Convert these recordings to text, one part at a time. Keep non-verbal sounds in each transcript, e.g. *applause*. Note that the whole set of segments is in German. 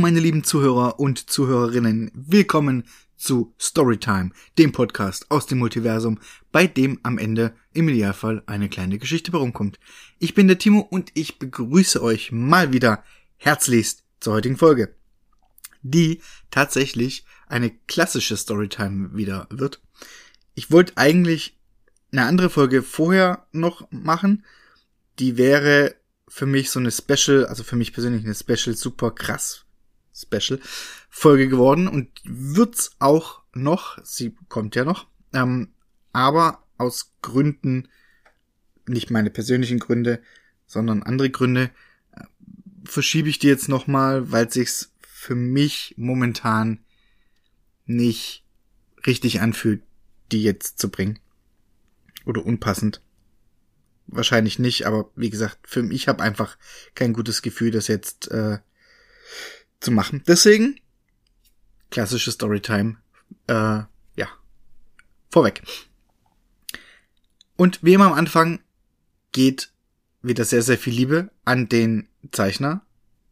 meine lieben Zuhörer und Zuhörerinnen. Willkommen zu Storytime, dem Podcast aus dem Multiversum, bei dem am Ende im Idealfall eine kleine Geschichte herumkommt. Ich bin der Timo und ich begrüße euch mal wieder herzlichst zur heutigen Folge, die tatsächlich eine klassische Storytime wieder wird. Ich wollte eigentlich eine andere Folge vorher noch machen, die wäre für mich so eine Special, also für mich persönlich eine Special super krass Special Folge geworden und wird's auch noch, sie kommt ja noch, ähm, aber aus Gründen, nicht meine persönlichen Gründe, sondern andere Gründe, äh, verschiebe ich die jetzt nochmal, weil sich's für mich momentan nicht richtig anfühlt, die jetzt zu bringen. Oder unpassend. Wahrscheinlich nicht, aber wie gesagt, für mich habe einfach kein gutes Gefühl, das jetzt äh, zu machen. Deswegen klassische Storytime. Äh, ja, vorweg. Und wie immer am Anfang geht wieder sehr, sehr viel Liebe an den Zeichner,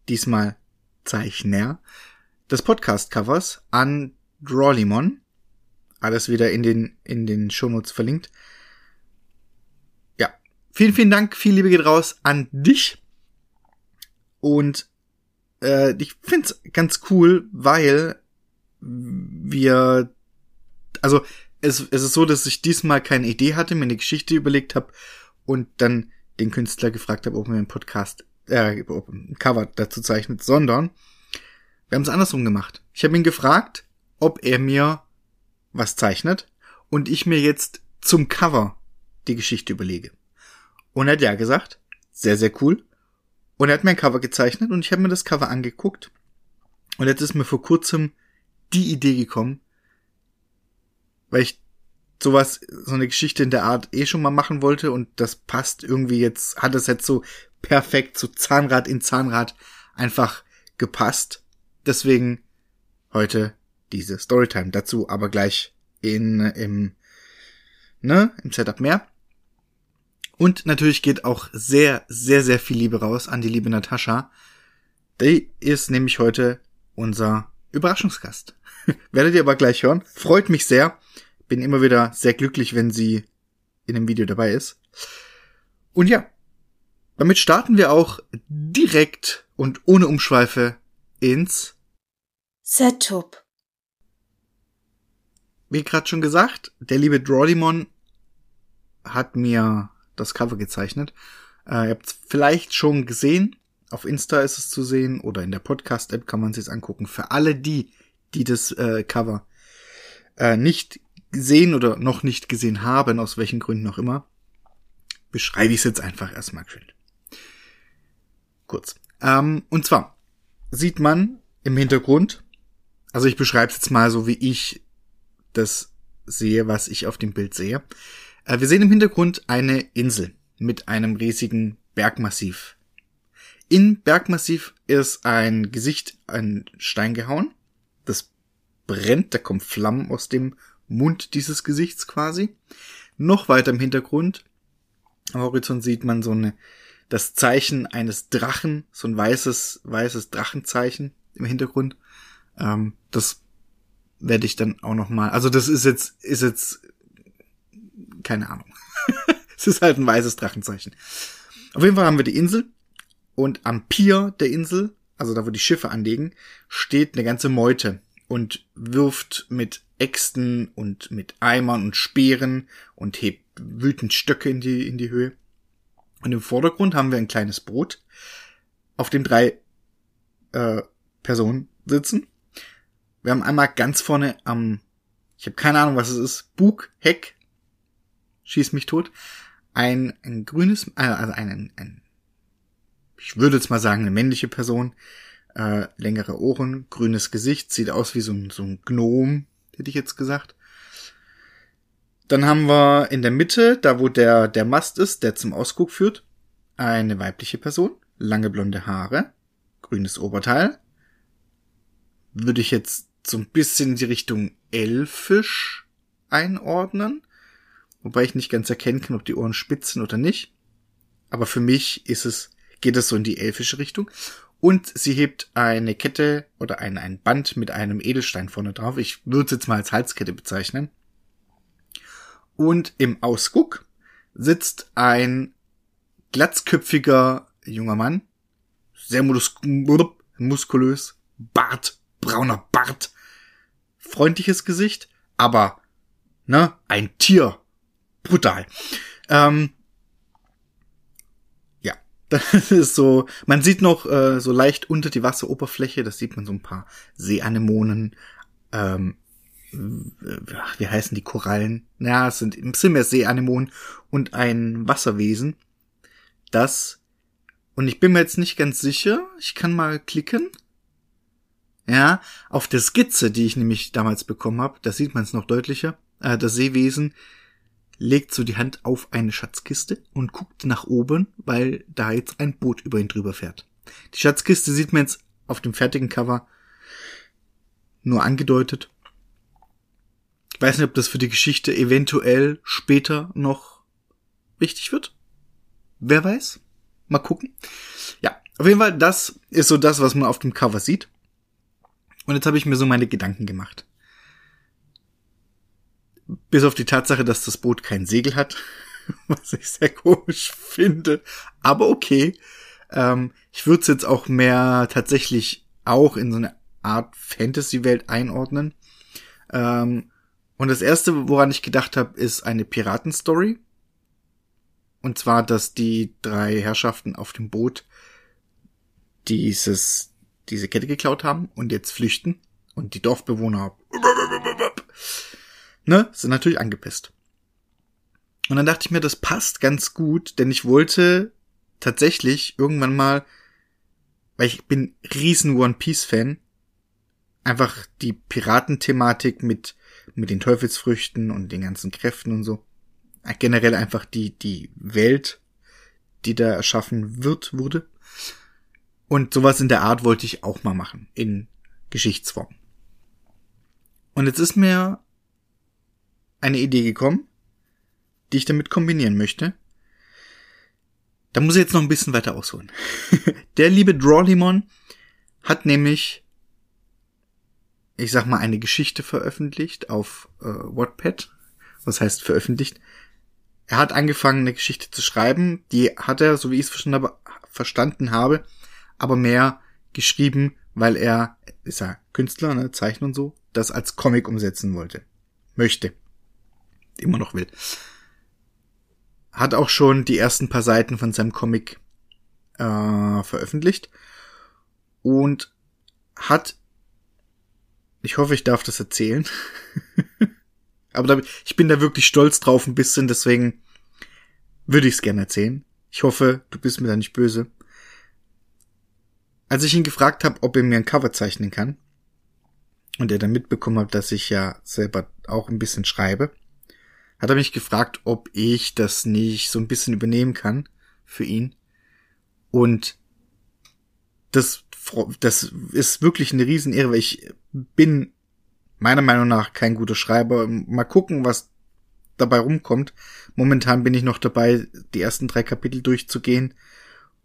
diesmal Zeichner, des Podcast-Covers, an Drawlimon. Alles wieder in den, in den Shownotes verlinkt. Ja, vielen, vielen Dank, viel Liebe geht raus an dich. Und äh, ich find's ganz cool, weil wir, also es, es ist so, dass ich diesmal keine Idee hatte, mir eine Geschichte überlegt habe und dann den Künstler gefragt habe, ob er einen Podcast, äh, ob ein Cover dazu zeichnet, sondern wir haben es andersrum gemacht. Ich habe ihn gefragt, ob er mir was zeichnet und ich mir jetzt zum Cover die Geschichte überlege. Und er hat ja gesagt, sehr, sehr cool. Und er hat mir ein Cover gezeichnet und ich habe mir das Cover angeguckt. Und jetzt ist mir vor kurzem die Idee gekommen, weil ich sowas, so eine Geschichte in der Art eh schon mal machen wollte und das passt irgendwie jetzt, hat es jetzt so perfekt zu so Zahnrad in Zahnrad einfach gepasst. Deswegen heute diese Storytime dazu, aber gleich in, im, ne, im Setup mehr. Und natürlich geht auch sehr, sehr, sehr viel Liebe raus an die liebe Natascha. Die ist nämlich heute unser Überraschungsgast. *laughs* Werdet ihr aber gleich hören. Freut mich sehr. Bin immer wieder sehr glücklich, wenn sie in dem Video dabei ist. Und ja, damit starten wir auch direkt und ohne Umschweife ins Setup. Wie gerade schon gesagt, der liebe Drawlimon hat mir das Cover gezeichnet. Äh, ihr habt es vielleicht schon gesehen. Auf Insta ist es zu sehen oder in der Podcast-App kann man sich angucken. Für alle die, die das äh, Cover äh, nicht gesehen oder noch nicht gesehen haben, aus welchen Gründen auch immer, beschreibe ich es jetzt einfach erstmal schön. Kurz. Ähm, und zwar sieht man im Hintergrund, also ich beschreibe es jetzt mal so, wie ich das sehe, was ich auf dem Bild sehe. Äh, wir sehen im Hintergrund eine Insel mit einem riesigen Bergmassiv. In Bergmassiv ist ein Gesicht an Stein gehauen. Das brennt, da kommen Flammen aus dem Mund dieses Gesichts quasi. Noch weiter im Hintergrund, am Horizont sieht man so eine, das Zeichen eines Drachen, so ein weißes, weißes Drachenzeichen im Hintergrund. Ähm, das werde ich dann auch noch mal, also das ist jetzt, ist jetzt keine Ahnung. *laughs* es ist halt ein weißes Drachenzeichen. Auf jeden Fall haben wir die Insel und am Pier der Insel, also da wo die Schiffe anlegen, steht eine ganze Meute und wirft mit Äxten und mit Eimern und Speeren und hebt wütend Stöcke in die, in die Höhe. Und im Vordergrund haben wir ein kleines Boot, auf dem drei äh, Personen sitzen. Wir haben einmal ganz vorne am, ich habe keine Ahnung, was es ist, Bug, Heck, schieß mich tot, ein, ein grünes, äh, also ein, ein, ich würde jetzt mal sagen, eine männliche Person, äh, längere Ohren, grünes Gesicht, sieht aus wie so ein, so ein Gnom, hätte ich jetzt gesagt. Dann haben wir in der Mitte, da wo der, der Mast ist, der zum Ausguck führt, eine weibliche Person, lange blonde Haare, grünes Oberteil. Würde ich jetzt so ein bisschen in die Richtung elfisch einordnen wobei ich nicht ganz erkennen kann, ob die Ohren spitzen oder nicht. Aber für mich ist es, geht es so in die elfische Richtung. Und sie hebt eine Kette oder ein, ein Band mit einem Edelstein vorne drauf. Ich würde es jetzt mal als Halskette bezeichnen. Und im Ausguck sitzt ein glatzköpfiger junger Mann. Sehr mus muskulös. Bart, brauner Bart. Freundliches Gesicht, aber, ne, ein Tier. Brutal. Ähm, *laughs* das ist so, man sieht noch äh, so leicht unter die Wasseroberfläche, das sieht man so ein paar Seeanemonen, ähm, wie heißen die Korallen? Ja, es sind, sind mehr Seeanemonen und ein Wasserwesen, das, und ich bin mir jetzt nicht ganz sicher, ich kann mal klicken. Ja, auf der Skizze, die ich nämlich damals bekommen habe, da sieht man es noch deutlicher, äh, das Seewesen legt so die Hand auf eine Schatzkiste und guckt nach oben, weil da jetzt ein Boot über ihn drüber fährt. Die Schatzkiste sieht man jetzt auf dem fertigen Cover nur angedeutet. Ich weiß nicht, ob das für die Geschichte eventuell später noch wichtig wird. Wer weiß? Mal gucken. Ja, auf jeden Fall, das ist so das, was man auf dem Cover sieht. Und jetzt habe ich mir so meine Gedanken gemacht. Bis auf die Tatsache, dass das Boot kein Segel hat, *laughs* was ich sehr komisch finde. Aber okay. Ähm, ich würde es jetzt auch mehr tatsächlich auch in so eine Art Fantasy-Welt einordnen. Ähm, und das erste, woran ich gedacht habe, ist eine Piratenstory. Und zwar, dass die drei Herrschaften auf dem Boot dieses, diese Kette geklaut haben und jetzt flüchten. Und die Dorfbewohner ne, sind natürlich angepisst. Und dann dachte ich mir, das passt ganz gut, denn ich wollte tatsächlich irgendwann mal, weil ich bin riesen One Piece Fan, einfach die Piratenthematik mit mit den Teufelsfrüchten und den ganzen Kräften und so. Generell einfach die die Welt, die da erschaffen wird, wurde. Und sowas in der Art wollte ich auch mal machen in Geschichtsform. Und jetzt ist mir eine Idee gekommen, die ich damit kombinieren möchte. Da muss ich jetzt noch ein bisschen weiter ausholen. *laughs* Der liebe Drawlimon hat nämlich, ich sag mal, eine Geschichte veröffentlicht auf äh, Wattpad. Was heißt veröffentlicht? Er hat angefangen, eine Geschichte zu schreiben. Die hat er, so wie ich es verstanden habe, verstanden habe, aber mehr geschrieben, weil er, ist er Künstler, ne, Zeichner und so, das als Comic umsetzen wollte. Möchte immer noch will. Hat auch schon die ersten paar Seiten von seinem Comic äh, veröffentlicht und hat, ich hoffe, ich darf das erzählen, *laughs* aber da, ich bin da wirklich stolz drauf ein bisschen, deswegen würde ich es gerne erzählen. Ich hoffe, du bist mir da nicht böse. Als ich ihn gefragt habe, ob er mir ein Cover zeichnen kann, und er dann mitbekommen hat, dass ich ja selber auch ein bisschen schreibe, hat er mich gefragt, ob ich das nicht so ein bisschen übernehmen kann für ihn. Und das, das ist wirklich eine Riesenehre, weil ich bin meiner Meinung nach kein guter Schreiber. Mal gucken, was dabei rumkommt. Momentan bin ich noch dabei, die ersten drei Kapitel durchzugehen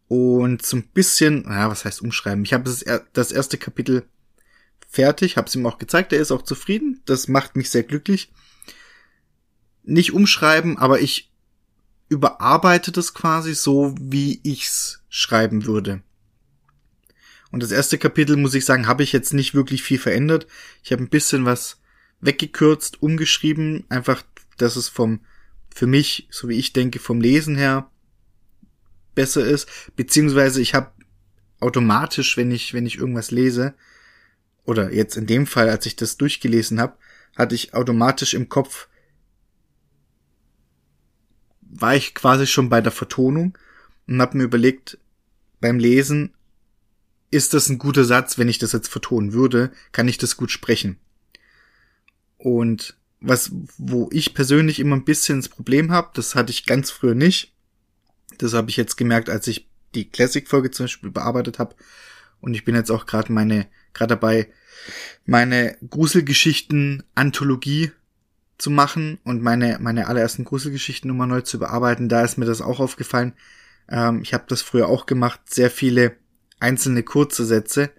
und so ein bisschen, ja, was heißt umschreiben? Ich habe das erste Kapitel fertig, habe es ihm auch gezeigt, er ist auch zufrieden. Das macht mich sehr glücklich nicht umschreiben, aber ich überarbeite das quasi so, wie ich's schreiben würde. Und das erste Kapitel, muss ich sagen, habe ich jetzt nicht wirklich viel verändert. Ich habe ein bisschen was weggekürzt, umgeschrieben, einfach, dass es vom, für mich, so wie ich denke, vom Lesen her besser ist. Beziehungsweise ich habe automatisch, wenn ich, wenn ich irgendwas lese, oder jetzt in dem Fall, als ich das durchgelesen habe, hatte ich automatisch im Kopf, war ich quasi schon bei der Vertonung und habe mir überlegt, beim Lesen, ist das ein guter Satz, wenn ich das jetzt vertonen würde, kann ich das gut sprechen. Und was, wo ich persönlich immer ein bisschen das Problem habe, das hatte ich ganz früher nicht. Das habe ich jetzt gemerkt, als ich die Classic-Folge zum Beispiel bearbeitet habe. Und ich bin jetzt auch gerade meine, gerade dabei, meine Gruselgeschichten-Anthologie zu machen und meine, meine allerersten Gruselgeschichten nochmal neu zu bearbeiten. Da ist mir das auch aufgefallen. Ähm, ich habe das früher auch gemacht, sehr viele einzelne kurze Sätze.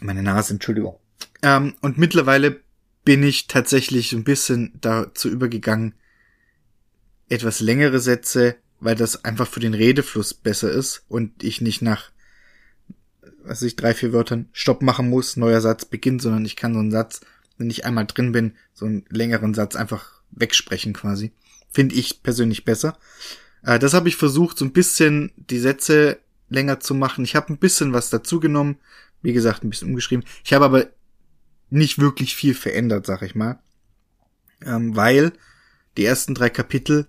Meine Nase, Entschuldigung. Ähm, und mittlerweile bin ich tatsächlich ein bisschen dazu übergegangen, etwas längere Sätze, weil das einfach für den Redefluss besser ist und ich nicht nach, was ich, drei, vier Wörtern Stopp machen muss, neuer Satz beginnt, sondern ich kann so einen Satz, wenn ich einmal drin bin, so einen längeren Satz einfach wegsprechen quasi. Finde ich persönlich besser. Äh, das habe ich versucht, so ein bisschen die Sätze länger zu machen. Ich habe ein bisschen was dazu genommen, wie gesagt, ein bisschen umgeschrieben. Ich habe aber nicht wirklich viel verändert, sag ich mal. Ähm, weil die ersten drei Kapitel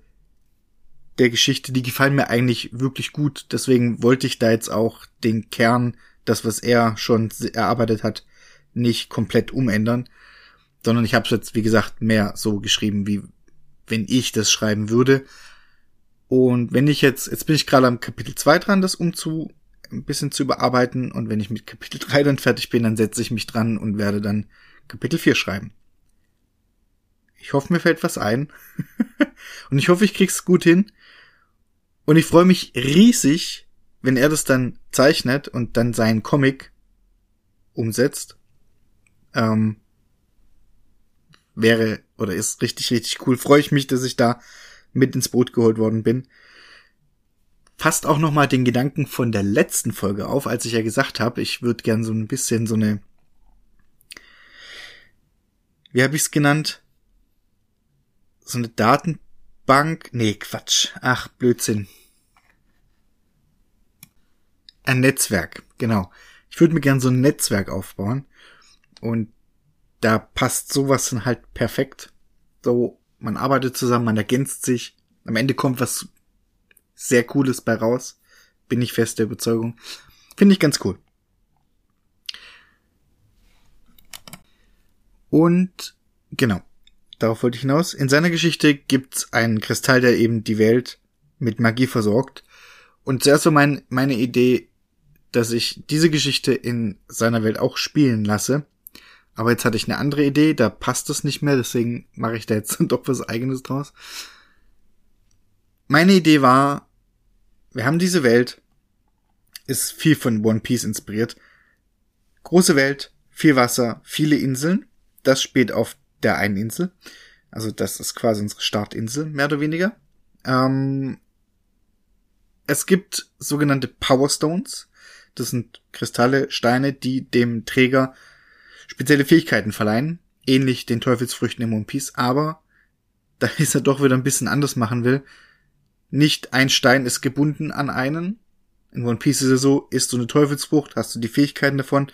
der Geschichte, die gefallen mir eigentlich wirklich gut. Deswegen wollte ich da jetzt auch den Kern, das, was er schon erarbeitet hat, nicht komplett umändern, sondern ich habe es jetzt, wie gesagt, mehr so geschrieben, wie wenn ich das schreiben würde. Und wenn ich jetzt, jetzt bin ich gerade am Kapitel 2 dran, das umzu, ein bisschen zu überarbeiten. Und wenn ich mit Kapitel 3 dann fertig bin, dann setze ich mich dran und werde dann Kapitel 4 schreiben. Ich hoffe, mir fällt was ein. *laughs* und ich hoffe, ich krieg's gut hin. Und ich freue mich riesig, wenn er das dann zeichnet und dann seinen Comic umsetzt. Ähm, wäre oder ist richtig, richtig cool. Freue ich mich, dass ich da mit ins Boot geholt worden bin. Fasst auch nochmal den Gedanken von der letzten Folge auf, als ich ja gesagt habe, ich würde gern so ein bisschen so eine, wie habe ich es genannt? So eine Datenbank? Nee, Quatsch. Ach, Blödsinn. Ein Netzwerk, genau. Ich würde mir gern so ein Netzwerk aufbauen. Und da passt sowas dann halt perfekt. So, man arbeitet zusammen, man ergänzt sich. Am Ende kommt was sehr Cooles bei raus. Bin ich fest der Überzeugung. Finde ich ganz cool. Und genau, darauf wollte ich hinaus. In seiner Geschichte gibt's einen Kristall, der eben die Welt mit Magie versorgt. Und zuerst war mein, meine Idee, dass ich diese Geschichte in seiner Welt auch spielen lasse. Aber jetzt hatte ich eine andere Idee, da passt es nicht mehr, deswegen mache ich da jetzt *laughs* doch was eigenes draus. Meine Idee war, wir haben diese Welt, ist viel von One Piece inspiriert. Große Welt, viel Wasser, viele Inseln. Das spielt auf der einen Insel. Also das ist quasi unsere Startinsel, mehr oder weniger. Ähm, es gibt sogenannte Power Stones. Das sind Kristalle, Steine, die dem Träger spezielle Fähigkeiten verleihen, ähnlich den Teufelsfrüchten im One Piece, aber da *laughs* ist er doch wieder ein bisschen anders machen will. Nicht ein Stein ist gebunden an einen. In One Piece ist es so, isst du eine Teufelsfrucht, hast du die Fähigkeiten davon.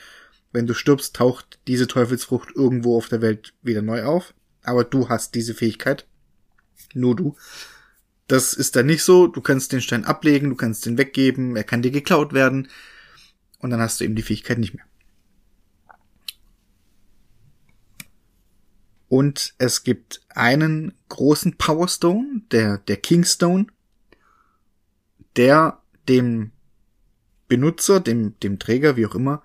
Wenn du stirbst, taucht diese Teufelsfrucht irgendwo auf der Welt wieder neu auf. Aber du hast diese Fähigkeit. Nur du. Das ist dann nicht so. Du kannst den Stein ablegen, du kannst den weggeben, er kann dir geklaut werden. Und dann hast du eben die Fähigkeit nicht mehr. Und es gibt einen großen Power Stone, der, der Kingstone, der dem Benutzer, dem, dem Träger, wie auch immer,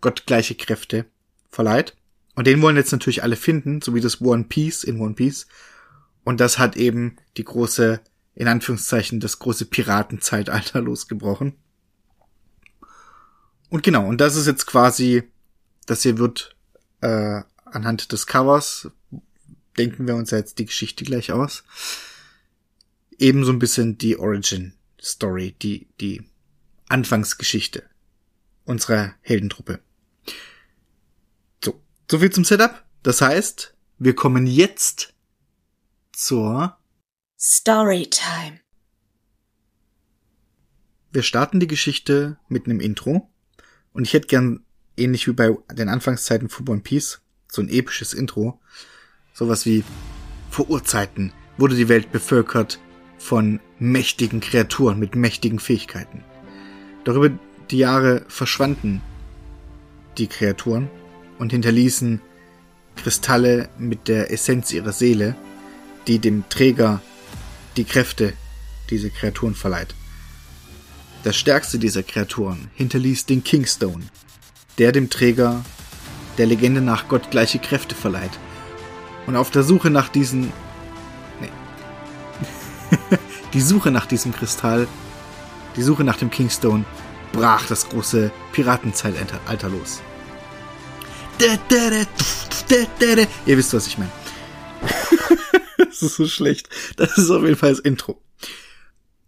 gottgleiche Kräfte verleiht. Und den wollen jetzt natürlich alle finden, so wie das One Piece in One Piece. Und das hat eben die große, in Anführungszeichen, das große Piratenzeitalter *laughs* losgebrochen. Und genau, und das ist jetzt quasi, das hier wird äh, anhand des Covers denken wir uns jetzt die Geschichte gleich aus. Ebenso ein bisschen die Origin Story, die, die Anfangsgeschichte unserer Heldentruppe. So, so viel zum Setup. Das heißt, wir kommen jetzt zur Storytime. Wir starten die Geschichte mit einem Intro und ich hätte gern ähnlich wie bei den Anfangszeiten von One Piece so ein episches Intro, Sowas wie vor Urzeiten wurde die Welt bevölkert von mächtigen Kreaturen mit mächtigen Fähigkeiten. Doch über die Jahre verschwanden die Kreaturen und hinterließen Kristalle mit der Essenz ihrer Seele, die dem Träger die Kräfte dieser Kreaturen verleiht. Das stärkste dieser Kreaturen hinterließ den Kingstone, der dem Träger der Legende nach Gott gleiche Kräfte verleiht und auf der Suche nach diesen. Nee. *laughs* die Suche nach diesem Kristall, die Suche nach dem Kingstone, brach das große Piratenzeitalter los. Ihr wisst, was ich meine. *laughs* das ist so schlecht. Das ist auf jeden Fall das Intro.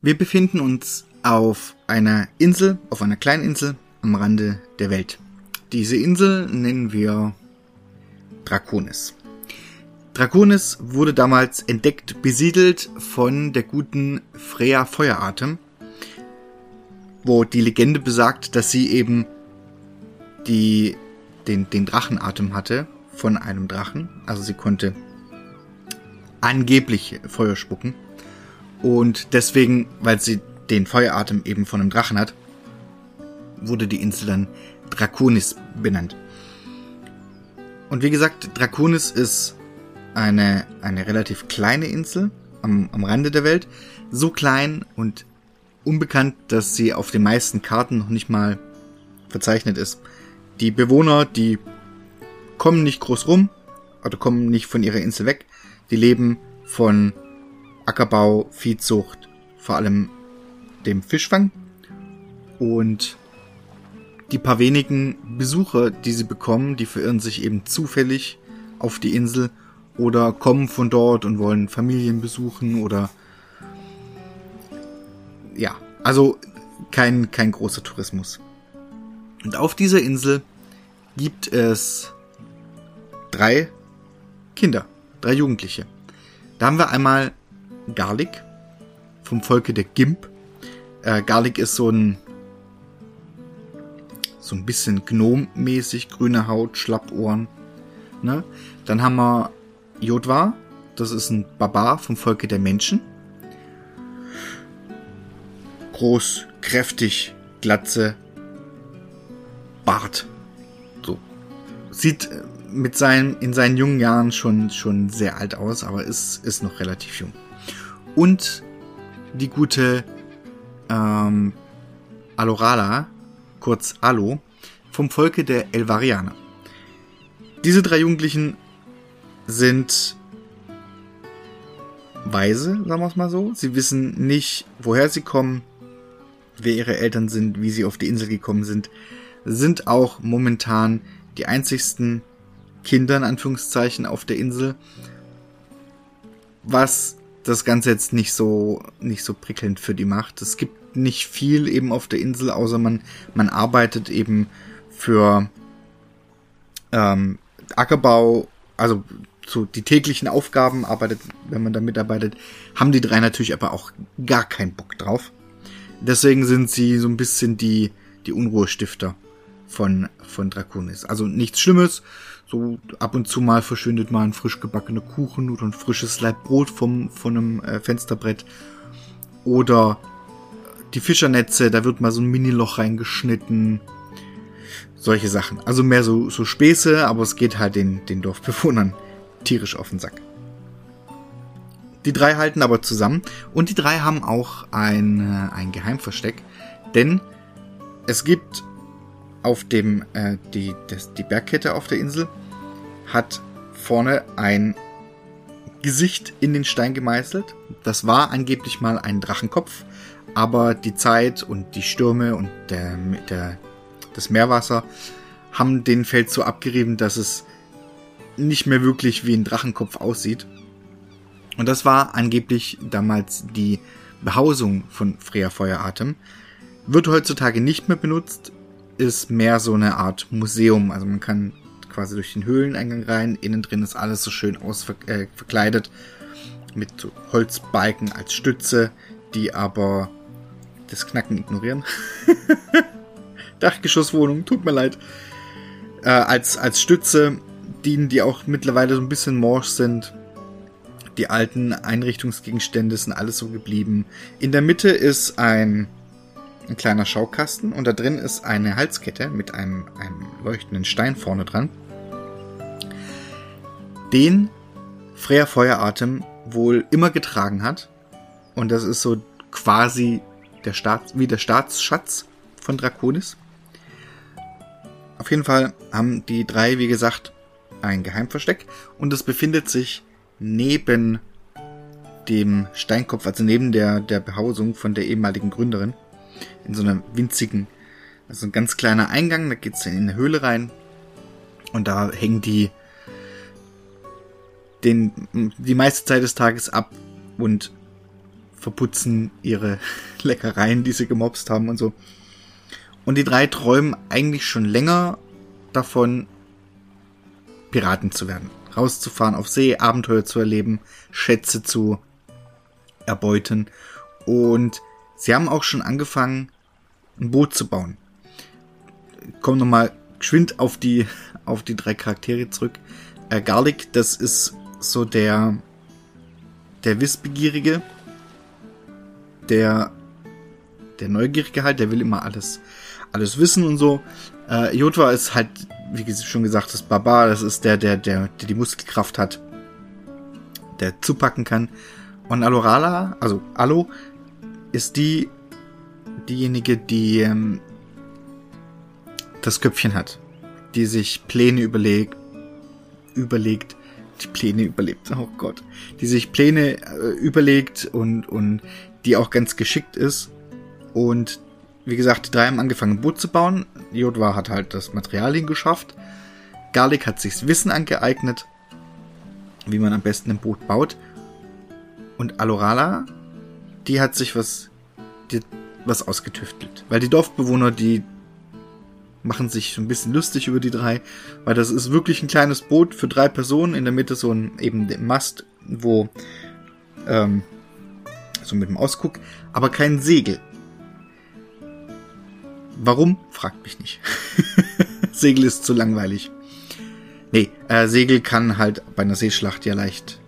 Wir befinden uns auf einer Insel, auf einer kleinen Insel am Rande der Welt. Diese Insel nennen wir Draconis. Draconis wurde damals entdeckt, besiedelt von der guten Freya Feueratem, wo die Legende besagt, dass sie eben die, den, den Drachenatem hatte von einem Drachen. Also sie konnte angeblich Feuer spucken. Und deswegen, weil sie den Feueratem eben von einem Drachen hat, wurde die Insel dann Draconis benannt. Und wie gesagt, Draconis ist eine, eine relativ kleine Insel am, am Rande der Welt. So klein und unbekannt, dass sie auf den meisten Karten noch nicht mal verzeichnet ist. Die Bewohner, die kommen nicht groß rum, oder kommen nicht von ihrer Insel weg. Die leben von Ackerbau, Viehzucht, vor allem dem Fischfang. Und die paar wenigen Besucher, die sie bekommen, die verirren sich eben zufällig auf die Insel oder kommen von dort und wollen Familien besuchen oder ja, also kein, kein großer Tourismus. Und auf dieser Insel gibt es drei Kinder, drei Jugendliche. Da haben wir einmal Garlic vom Volke der Gimp. Äh, Garlic ist so ein so ein bisschen Gnom-mäßig, grüne Haut, Schlappohren. Ne? Dann haben wir Jodwa, das ist ein Barbar vom Volke der Menschen. Groß, kräftig, glatze, Bart. So. Sieht äh, mit seinen, in seinen jungen Jahren schon, schon sehr alt aus, aber ist, ist noch relativ jung. Und die gute ähm, Alorala, kurz Alo, vom Volke der Elvarianer. Diese drei Jugendlichen sind weise, sagen wir es mal so. Sie wissen nicht, woher sie kommen, wer ihre Eltern sind, wie sie auf die Insel gekommen sind, sind auch momentan die einzigsten Kinder in Anführungszeichen auf der Insel, was das Ganze jetzt nicht so nicht so prickelnd für die macht. Es gibt nicht viel eben auf der Insel, außer man man arbeitet eben für ähm, Ackerbau, also so die täglichen Aufgaben arbeitet, wenn man da mitarbeitet, haben die drei natürlich aber auch gar keinen Bock drauf. Deswegen sind sie so ein bisschen die, die Unruhestifter von, von Draconis. Also nichts Schlimmes. So ab und zu mal verschwindet mal ein frisch gebackener Kuchen oder ein frisches Leib Brot vom, von einem äh, Fensterbrett. Oder die Fischernetze, da wird mal so ein Mini-Loch reingeschnitten. Solche Sachen. Also mehr so, so Späße, aber es geht halt den, den Dorfbewohnern tierisch auf den Sack. Die drei halten aber zusammen und die drei haben auch ein, äh, ein Geheimversteck, denn es gibt auf dem, äh, die, das, die Bergkette auf der Insel hat vorne ein Gesicht in den Stein gemeißelt. Das war angeblich mal ein Drachenkopf, aber die Zeit und die Stürme und der, der, das Meerwasser haben den Feld so abgerieben, dass es nicht mehr wirklich wie ein Drachenkopf aussieht. Und das war angeblich damals die Behausung von Freya Feueratem. Wird heutzutage nicht mehr benutzt, ist mehr so eine Art Museum. Also man kann quasi durch den Höhleneingang rein. Innen drin ist alles so schön ausverkleidet äh, mit so Holzbalken als Stütze, die aber das Knacken ignorieren. *laughs* Dachgeschosswohnung, tut mir leid. Äh, als, als Stütze dienen, die auch mittlerweile so ein bisschen morsch sind. Die alten Einrichtungsgegenstände sind alles so geblieben. In der Mitte ist ein, ein kleiner Schaukasten und da drin ist eine Halskette mit einem, einem leuchtenden Stein vorne dran. Den Freya Feueratem wohl immer getragen hat. Und das ist so quasi der Staats, wie der Staatsschatz von Draconis. Auf jeden Fall haben die drei, wie gesagt, ein Geheimversteck und es befindet sich neben dem Steinkopf, also neben der, der Behausung von der ehemaligen Gründerin, in so einer winzigen Also ein ganz kleiner Eingang, da geht's dann in eine Höhle rein. Und da hängen die den, die meiste Zeit des Tages ab und verputzen ihre *laughs* Leckereien, die sie gemobst haben und so. Und die drei träumen eigentlich schon länger davon, Piraten zu werden. Rauszufahren auf See, Abenteuer zu erleben, Schätze zu erbeuten. Und sie haben auch schon angefangen, ein Boot zu bauen. Kommen nochmal geschwind auf die, *laughs* auf die drei Charaktere zurück. Äh, Garlic, das ist so der, der Wissbegierige, der, der Neugierige halt, der will immer alles, alles wissen und so. Äh, Jotwa ist halt, wie schon gesagt, das Barbar, das ist der, der, der, der die Muskelkraft hat, der zupacken kann. Und Alorala, also Alo, ist die, diejenige, die ähm, das Köpfchen hat, die sich Pläne überlegt, überlegt, die Pläne überlebt, oh Gott, die sich Pläne äh, überlegt und, und die auch ganz geschickt ist. Und wie gesagt, die drei haben angefangen, ein Boot zu bauen. Jodwa hat halt das Materialien geschafft. Garlic hat sich Wissen angeeignet, wie man am besten ein Boot baut. Und Alorala, die hat sich was, die, was ausgetüftelt. Weil die Dorfbewohner, die machen sich so ein bisschen lustig über die drei, weil das ist wirklich ein kleines Boot für drei Personen, in der Mitte so ein eben Mast, wo ähm, so mit dem Ausguck, aber kein Segel. Warum? Fragt mich nicht. *laughs* Segel ist zu langweilig. Nee, äh, Segel kann halt bei einer Seeschlacht ja leicht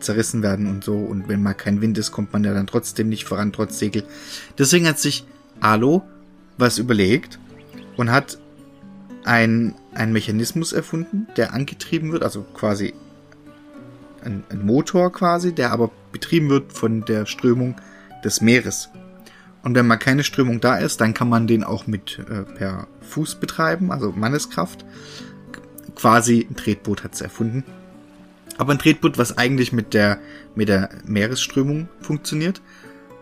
zerrissen werden und so. Und wenn mal kein Wind ist, kommt man ja dann trotzdem nicht voran, trotz Segel. Deswegen hat sich Alo was überlegt und hat ein, ein Mechanismus erfunden, der angetrieben wird, also quasi ein, ein Motor quasi, der aber betrieben wird von der Strömung des Meeres. Und wenn mal keine Strömung da ist, dann kann man den auch mit äh, per Fuß betreiben, also Manneskraft. Quasi ein Tretboot hat es erfunden. Aber ein Tretboot, was eigentlich mit der, mit der Meeresströmung funktioniert.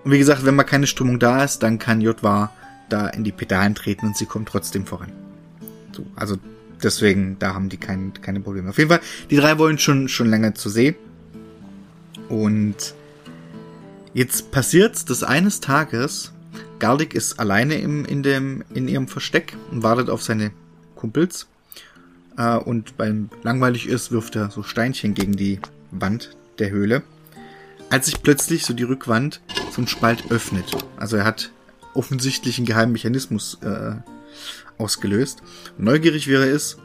Und wie gesagt, wenn mal keine Strömung da ist, dann kann Jotwa da in die Pedalen treten und sie kommt trotzdem voran. So, also deswegen, da haben die kein, keine Probleme. Auf jeden Fall, die drei wollen schon, schon länger zur See. Und jetzt passiert's, dass eines Tages Garlic ist alleine im, in, dem, in ihrem Versteck und wartet auf seine Kumpels. Äh, und beim langweilig ist, wirft er so Steinchen gegen die Wand der Höhle. Als sich plötzlich so die Rückwand ein Spalt öffnet. Also er hat offensichtlich einen geheimen Mechanismus äh, ausgelöst. neugierig er ist,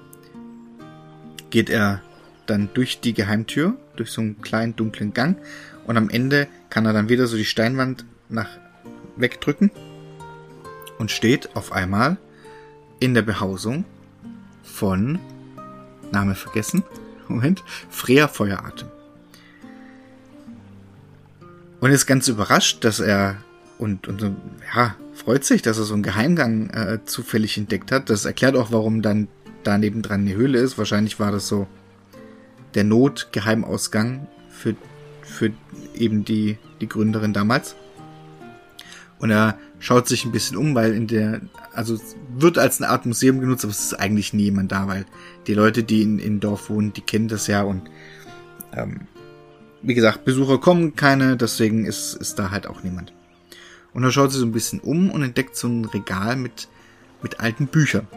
geht er dann durch die Geheimtür, durch so einen kleinen dunklen Gang und am Ende kann er dann wieder so die Steinwand nach wegdrücken und steht auf einmal in der Behausung von Name vergessen. *laughs* Moment, Freya Feueratem. Und ist ganz überrascht, dass er und, und ja, freut sich, dass er so einen Geheimgang äh, zufällig entdeckt hat. Das erklärt auch, warum dann da nebendran eine Höhle ist. Wahrscheinlich war das so der Notgeheimausgang für, für eben die, die Gründerin damals. Und er schaut sich ein bisschen um, weil in der, also wird als eine Art Museum genutzt, aber es ist eigentlich nie jemand da, weil die Leute, die in, in Dorf wohnen, die kennen das ja und ähm, wie gesagt, Besucher kommen keine, deswegen ist, ist da halt auch niemand. Und er schaut sich so ein bisschen um und entdeckt so ein Regal mit, mit alten Büchern.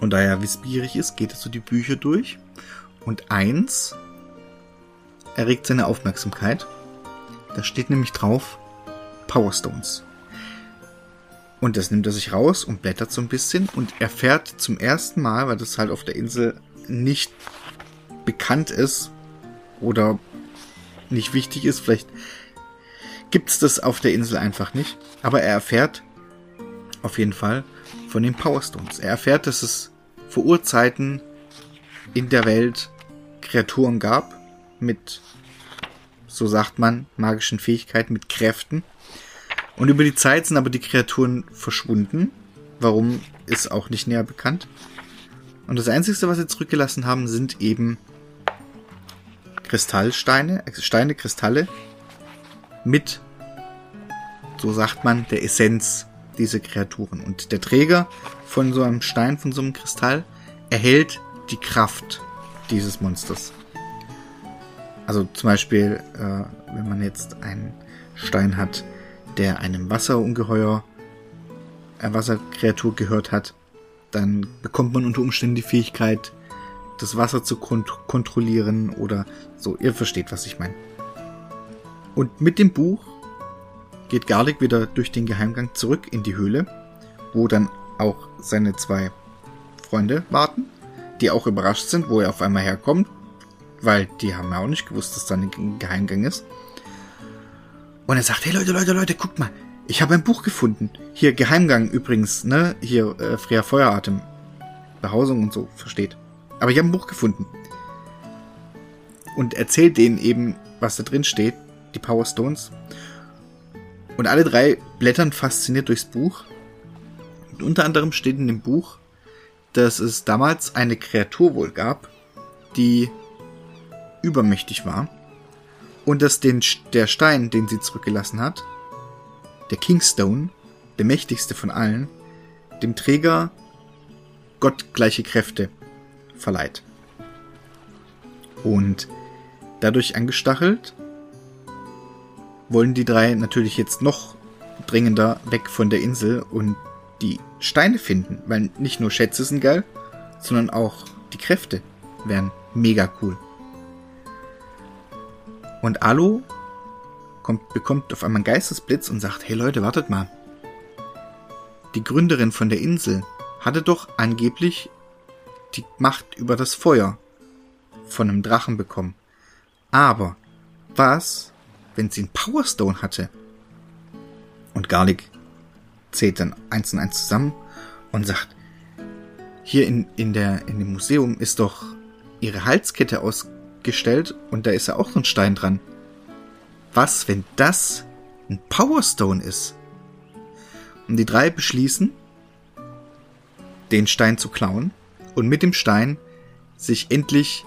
Und da er wissbierig ist, geht er so die Bücher durch. Und eins erregt seine Aufmerksamkeit. Da steht nämlich drauf Power Stones. Und das nimmt er sich raus und blättert so ein bisschen und erfährt zum ersten Mal, weil das halt auf der Insel nicht bekannt ist oder nicht wichtig ist, vielleicht gibt's das auf der Insel einfach nicht. Aber er erfährt auf jeden Fall von den Power Stones. Er erfährt, dass es vor Urzeiten in der Welt Kreaturen gab mit, so sagt man, magischen Fähigkeiten, mit Kräften. Und über die Zeit sind aber die Kreaturen verschwunden. Warum ist auch nicht näher bekannt. Und das Einzige, was sie zurückgelassen haben, sind eben Kristallsteine, Steine, Kristalle mit so sagt man, der Essenz diese Kreaturen. Und der Träger von so einem Stein, von so einem Kristall, erhält die Kraft dieses Monsters. Also zum Beispiel, äh, wenn man jetzt einen Stein hat, der einem Wasserungeheuer, äh, Wasserkreatur gehört hat, dann bekommt man unter Umständen die Fähigkeit, das Wasser zu kont kontrollieren oder so. Ihr versteht, was ich meine. Und mit dem Buch geht Garlic wieder durch den Geheimgang zurück in die Höhle, wo dann auch seine zwei Freunde warten, die auch überrascht sind, wo er auf einmal herkommt, weil die haben ja auch nicht gewusst, dass da ein Geheimgang ist. Und er sagt, hey Leute, Leute, Leute, guckt mal, ich habe ein Buch gefunden. Hier Geheimgang übrigens, ne? Hier äh, Freya Feueratem. Behausung und so, versteht. Aber ich habe ein Buch gefunden. Und erzählt denen eben, was da drin steht, die Power Stones. Und alle drei blättern fasziniert durchs Buch. Und unter anderem steht in dem Buch, dass es damals eine Kreatur wohl gab, die übermächtig war. Und dass den, der Stein, den sie zurückgelassen hat, der Kingstone, der mächtigste von allen, dem Träger gottgleiche Kräfte verleiht. Und dadurch angestachelt wollen die drei natürlich jetzt noch dringender weg von der Insel und die Steine finden, weil nicht nur Schätze sind geil, sondern auch die Kräfte wären mega cool. Und Alu kommt, bekommt auf einmal einen Geistesblitz und sagt, hey Leute, wartet mal. Die Gründerin von der Insel hatte doch angeblich die Macht über das Feuer von einem Drachen bekommen. Aber was, wenn sie einen Powerstone hatte? Und Garlic zählt dann eins und eins zusammen und sagt, hier in, in, der, in dem Museum ist doch ihre Halskette ausgestellt und da ist ja auch ein Stein dran. Was, wenn das ein Powerstone ist? Und die drei beschließen, den Stein zu klauen und mit dem Stein sich endlich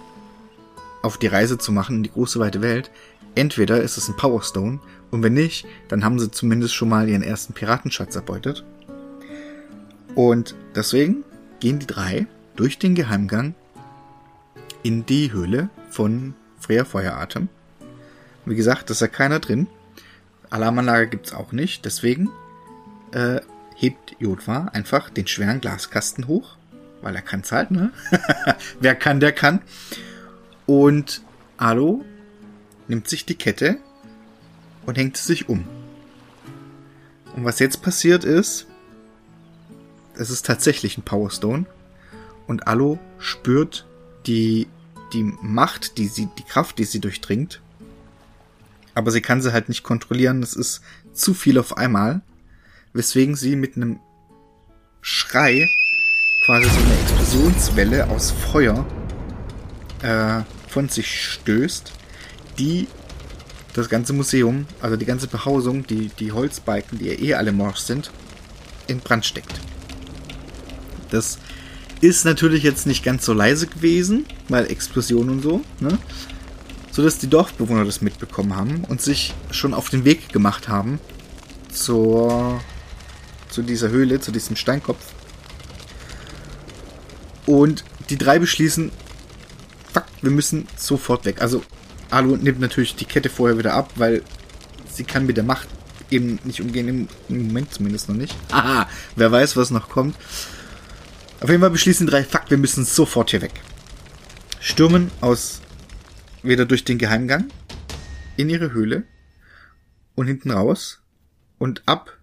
auf die Reise zu machen in die große weite Welt. Entweder ist es ein Powerstone und wenn nicht, dann haben sie zumindest schon mal ihren ersten Piratenschatz erbeutet. Und deswegen gehen die drei durch den Geheimgang in die Höhle von Freya Feueratem. Wie gesagt, da ist ja keiner drin. Alarmanlage gibt's auch nicht. Deswegen äh, hebt Jodwa einfach den schweren Glaskasten hoch weil er kann's halt, ne? *laughs* Wer kann, der kann. Und Alo nimmt sich die Kette und hängt sie sich um. Und was jetzt passiert ist, es ist tatsächlich ein Powerstone und Alo spürt die, die Macht, die sie, die Kraft, die sie durchdringt. Aber sie kann sie halt nicht kontrollieren. Das ist zu viel auf einmal. Weswegen sie mit einem Schrei quasi so eine Explosionswelle aus Feuer äh, von sich stößt, die das ganze Museum, also die ganze Behausung, die, die Holzbalken, die ja eh alle morsch sind, in Brand steckt. Das ist natürlich jetzt nicht ganz so leise gewesen, weil Explosion und so, ne? So dass die Dorfbewohner das mitbekommen haben und sich schon auf den Weg gemacht haben zur, zu dieser Höhle, zu diesem Steinkopf und die drei beschließen, fuck, wir müssen sofort weg. Also Alu nimmt natürlich die Kette vorher wieder ab, weil sie kann mit der Macht eben nicht umgehen, im Moment zumindest noch nicht. Aha, wer weiß, was noch kommt. Auf jeden Fall beschließen die drei, fuck, wir müssen sofort hier weg. Stürmen aus wieder durch den Geheimgang in ihre Höhle und hinten raus und ab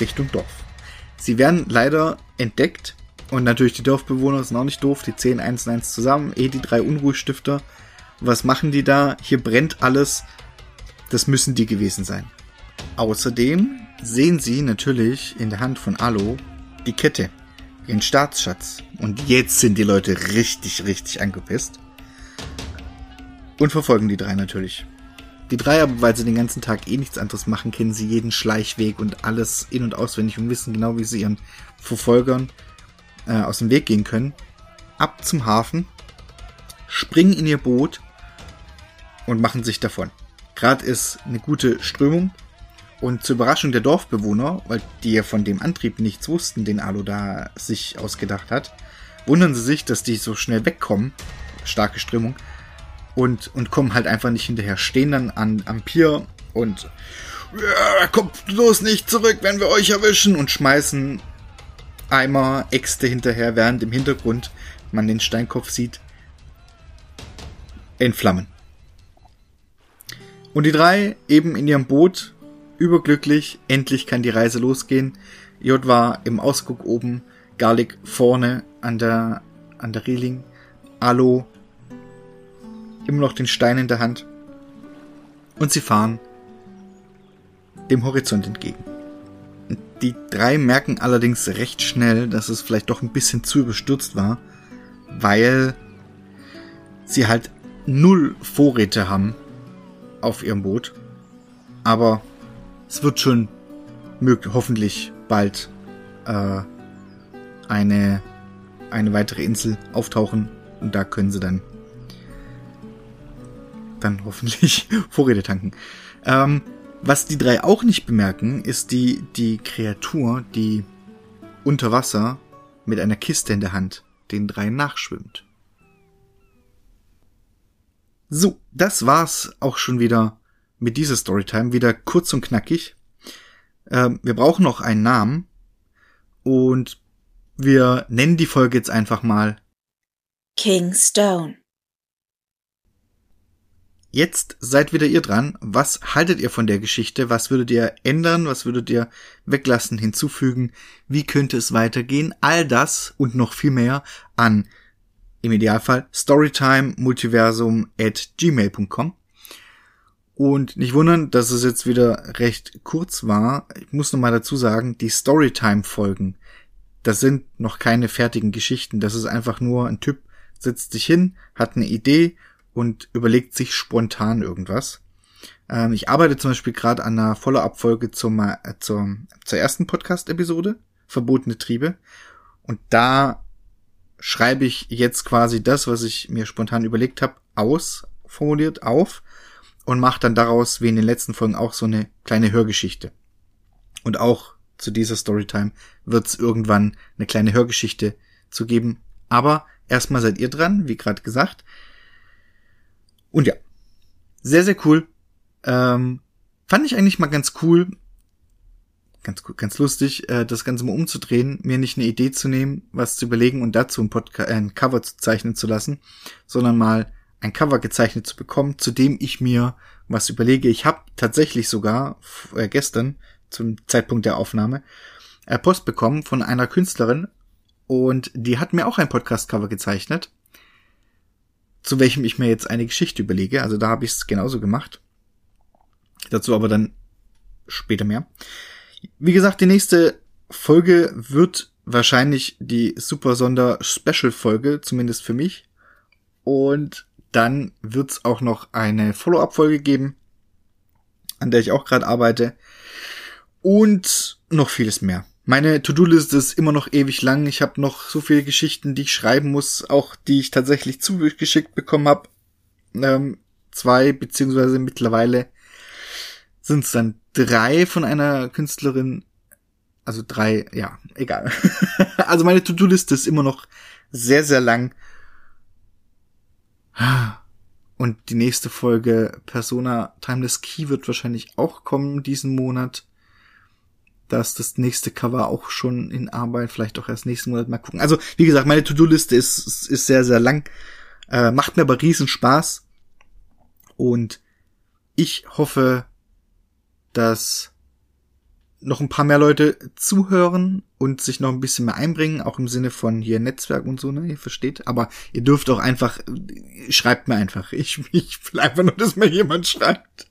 Richtung Dorf. Sie werden leider entdeckt und natürlich die Dorfbewohner sind auch nicht doof, die zählen eins und eins zusammen, eh die drei Unruhestifter. Was machen die da? Hier brennt alles. Das müssen die gewesen sein. Außerdem sehen sie natürlich in der Hand von Alo die Kette, ihren Staatsschatz. Und jetzt sind die Leute richtig, richtig angepisst. Und verfolgen die drei natürlich. Die drei aber, weil sie den ganzen Tag eh nichts anderes machen, kennen sie jeden Schleichweg und alles in- und auswendig und wissen genau, wie sie ihren Verfolgern äh, aus dem Weg gehen können, ab zum Hafen, springen in ihr Boot und machen sich davon. Gerade ist eine gute Strömung Und zur Überraschung der Dorfbewohner, weil die ja von dem Antrieb nichts wussten, den Alu da sich ausgedacht hat, wundern sie sich, dass die so schnell wegkommen. Starke Strömung. Und, und kommen halt einfach nicht hinterher. Stehen dann an, am Pier und ja, kommt bloß nicht zurück, wenn wir euch erwischen und schmeißen Eimer, Äxte hinterher, während im Hintergrund man den Steinkopf sieht in Flammen. Und die drei eben in ihrem Boot, überglücklich, endlich kann die Reise losgehen. J war im Ausguck oben, Garlic vorne an der, an der Reling, Alo immer noch den Stein in der Hand. Und sie fahren dem Horizont entgegen. Die drei merken allerdings recht schnell, dass es vielleicht doch ein bisschen zu überstürzt war, weil sie halt null Vorräte haben auf ihrem Boot. Aber es wird schon hoffentlich bald äh, eine, eine weitere Insel auftauchen und da können sie dann dann *laughs* hoffentlich Vorräte tanken. Ähm, was die drei auch nicht bemerken, ist die, die Kreatur, die unter Wasser mit einer Kiste in der Hand den drei nachschwimmt. So, das war's auch schon wieder mit dieser Storytime. Wieder kurz und knackig. Ähm, wir brauchen noch einen Namen. Und wir nennen die Folge jetzt einfach mal King Stone. Jetzt seid wieder ihr dran. Was haltet ihr von der Geschichte? Was würdet ihr ändern? Was würdet ihr weglassen, hinzufügen? Wie könnte es weitergehen? All das und noch viel mehr an im Idealfall storytimemultiversum at gmail.com. Und nicht wundern, dass es jetzt wieder recht kurz war. Ich muss noch mal dazu sagen, die Storytime-Folgen, das sind noch keine fertigen Geschichten. Das ist einfach nur ein Typ setzt sich hin, hat eine Idee und überlegt sich spontan irgendwas. Ähm, ich arbeite zum Beispiel gerade an einer Follow-up-Folge zum, äh, zur, ersten Podcast-Episode, Verbotene Triebe. Und da schreibe ich jetzt quasi das, was ich mir spontan überlegt habe, aus, formuliert auf und mache dann daraus, wie in den letzten Folgen, auch so eine kleine Hörgeschichte. Und auch zu dieser Storytime wird es irgendwann eine kleine Hörgeschichte zu geben. Aber erstmal seid ihr dran, wie gerade gesagt. Und ja, sehr, sehr cool. Ähm, fand ich eigentlich mal ganz cool, ganz ganz lustig, äh, das Ganze mal umzudrehen, mir nicht eine Idee zu nehmen, was zu überlegen und dazu ein, Podca äh, ein Cover zu zeichnen zu lassen, sondern mal ein Cover gezeichnet zu bekommen, zu dem ich mir was überlege. Ich habe tatsächlich sogar äh, gestern zum Zeitpunkt der Aufnahme äh, Post bekommen von einer Künstlerin und die hat mir auch ein Podcast-Cover gezeichnet zu welchem ich mir jetzt eine Geschichte überlege. Also da habe ich es genauso gemacht. Dazu aber dann später mehr. Wie gesagt, die nächste Folge wird wahrscheinlich die Super Sonder Special Folge, zumindest für mich. Und dann wird es auch noch eine Follow-up Folge geben, an der ich auch gerade arbeite. Und noch vieles mehr. Meine To-Do-Liste ist immer noch ewig lang. Ich habe noch so viele Geschichten, die ich schreiben muss, auch die ich tatsächlich zugeschickt bekommen habe. Ähm, zwei, beziehungsweise mittlerweile sind es dann drei von einer Künstlerin. Also drei, ja, egal. *laughs* also meine To-Do-Liste ist immer noch sehr, sehr lang. Und die nächste Folge Persona Timeless Key wird wahrscheinlich auch kommen diesen Monat. Da ist das nächste Cover auch schon in Arbeit, vielleicht auch erst nächsten Monat mal gucken. Also, wie gesagt, meine To-Do-Liste ist, ist sehr, sehr lang. Äh, macht mir aber riesen Spaß. Und ich hoffe, dass noch ein paar mehr Leute zuhören und sich noch ein bisschen mehr einbringen, auch im Sinne von hier Netzwerk und so, ne, ihr versteht. Aber ihr dürft auch einfach, schreibt mir einfach. Ich, ich will einfach nur, dass mir jemand schreibt.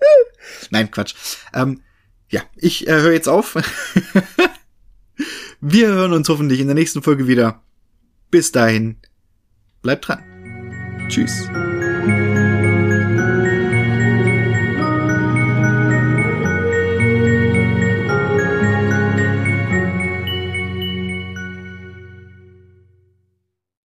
*laughs* Nein, Quatsch. Ähm, ja, ich äh, höre jetzt auf. *laughs* Wir hören uns hoffentlich in der nächsten Folge wieder. Bis dahin, bleibt dran. Tschüss.